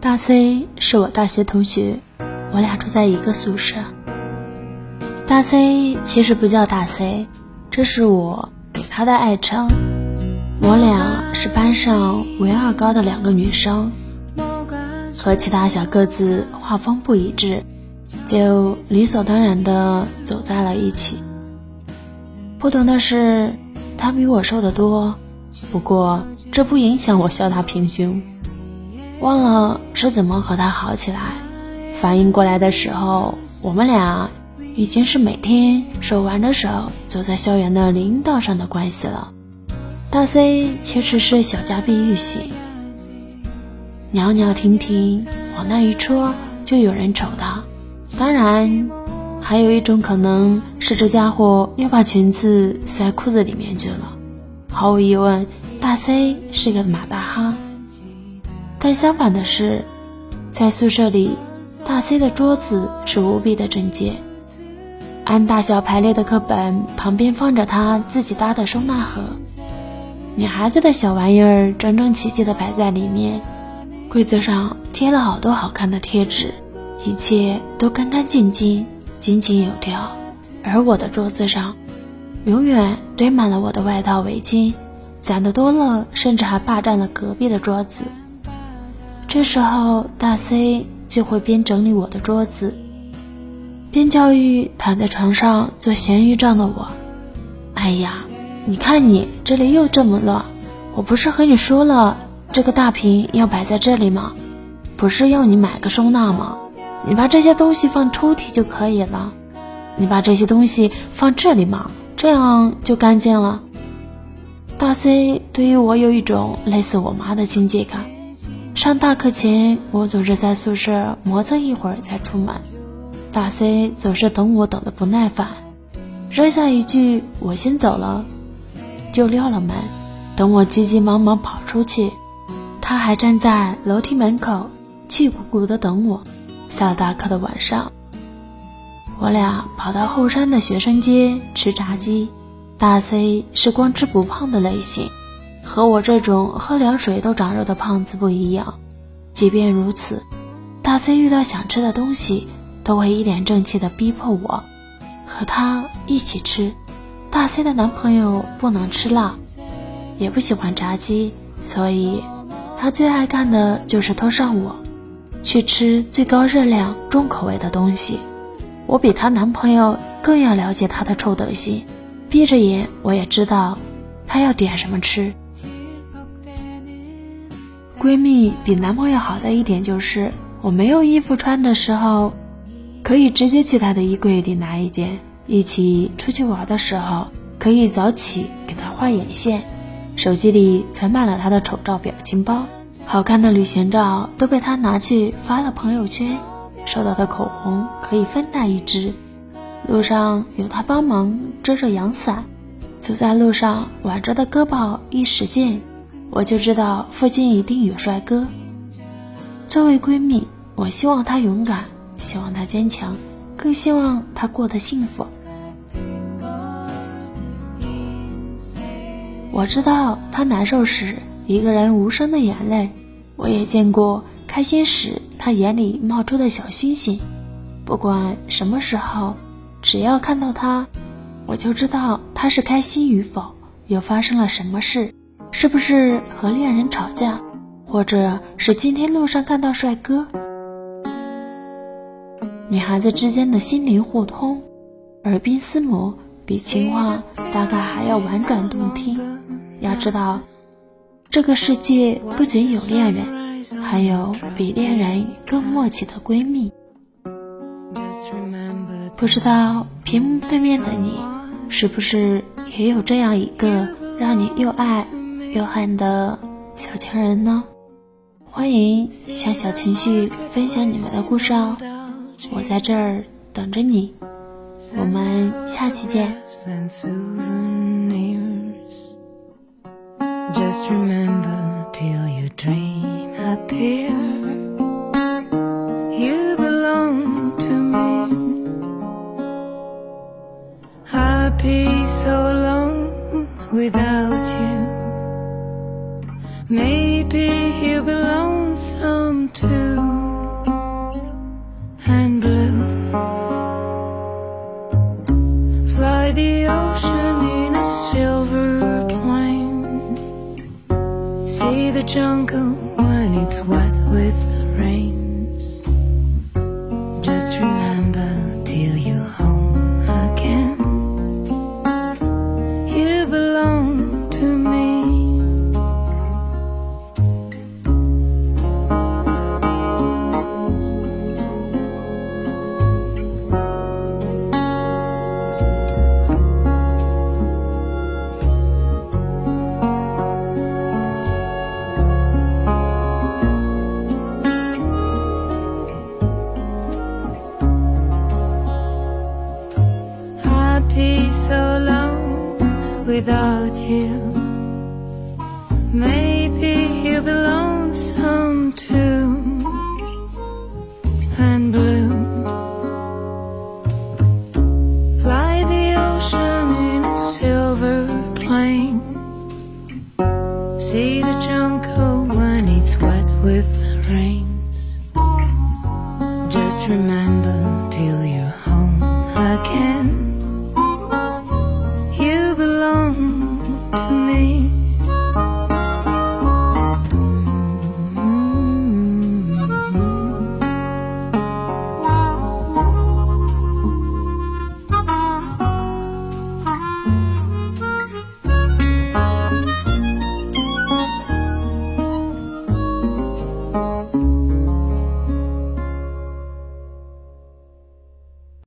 大 C 是我大学同学，我俩住在一个宿舍。大 C 其实不叫大 C，这是我给他的爱称。我俩是班上唯二高的两个女生，和其他小个子画风不一致，就理所当然的走在了一起。不同的是，她比我瘦得多，不过这不影响我笑她平胸。忘了是怎么和他好起来，反应过来的时候，我们俩已经是每天手挽着手走在校园的林道上的关系了。大 C 其实是小家碧玉型，袅袅婷婷，往那一戳就有人瞅他。当然，还有一种可能是这家伙又把裙子塞裤子里面去了。毫无疑问，大 C 是个马大哈。但相反的是，在宿舍里，大 C 的桌子是无比的整洁，按大小排列的课本旁边放着他自己搭的收纳盒。女孩子的小玩意儿整整齐齐的摆在里面，柜子上贴了好多好看的贴纸，一切都干干净净、井井有条。而我的桌子上，永远堆满了我的外套、围巾，攒的多了，甚至还霸占了隔壁的桌子。这时候，大 C 就会边整理我的桌子，边教育躺在床上做咸鱼账的我：“哎呀！”你看你这里又这么乱，我不是和你说了，这个大瓶要摆在这里吗？不是要你买个收纳吗？你把这些东西放抽屉就可以了。你把这些东西放这里嘛，这样就干净了。大 C 对于我有一种类似我妈的亲切感。上大课前，我总是在宿舍磨蹭一会儿才出门，大 C 总是等我等的不耐烦，扔下一句“我先走了”。就撂了门，等我急急忙忙跑出去，他还站在楼梯门口，气鼓鼓的等我。下了大课的晚上，我俩跑到后山的学生街吃炸鸡。大 C 是光吃不胖的类型，和我这种喝凉水都长肉的胖子不一样。即便如此，大 C 遇到想吃的东西，都会一脸正气的逼迫我和他一起吃。大 C 的男朋友不能吃辣，也不喜欢炸鸡，所以他最爱干的就是拖上我，去吃最高热量、重口味的东西。我比她男朋友更要了解她的臭德行，闭着眼我也知道她要点什么吃。闺蜜比男朋友好的一点就是，我没有衣服穿的时候，可以直接去她的衣柜里拿一件。一起出去玩的时候，可以早起给她画眼线。手机里存满了他的丑照表情包，好看的旅行照都被他拿去发了朋友圈。收到的口红可以分他一支。路上有他帮忙遮着阳伞，走在路上挽着的胳膊一使劲，我就知道附近一定有帅哥。作为闺蜜，我希望她勇敢，希望她坚强，更希望她过得幸福。我知道她难受时一个人无声的眼泪，我也见过开心时她眼里冒出的小星星。不管什么时候，只要看到他，我就知道他是开心与否，又发生了什么事，是不是和恋人吵架，或者是今天路上看到帅哥。女孩子之间的心灵互通，耳鬓厮磨，比情话大概还要婉转动听。要知道，这个世界不仅有恋人，还有比恋人更默契的闺蜜。不知道屏幕对面的你，是不是也有这样一个让你又爱又恨的小情人呢？欢迎向小情绪分享你们的故事哦，我在这儿等着你。我们下期见。Just remember till your dream appear You belong to me Happy so long without you Maybe you belong lonesome too, and blue. Fly the ocean in a silver plane. See the jungle when it's wet with the without you. Maybe you'll be lonesome too and blue. Fly the ocean in a silver plane. See the jungle when it's wet with the rains. Just remember.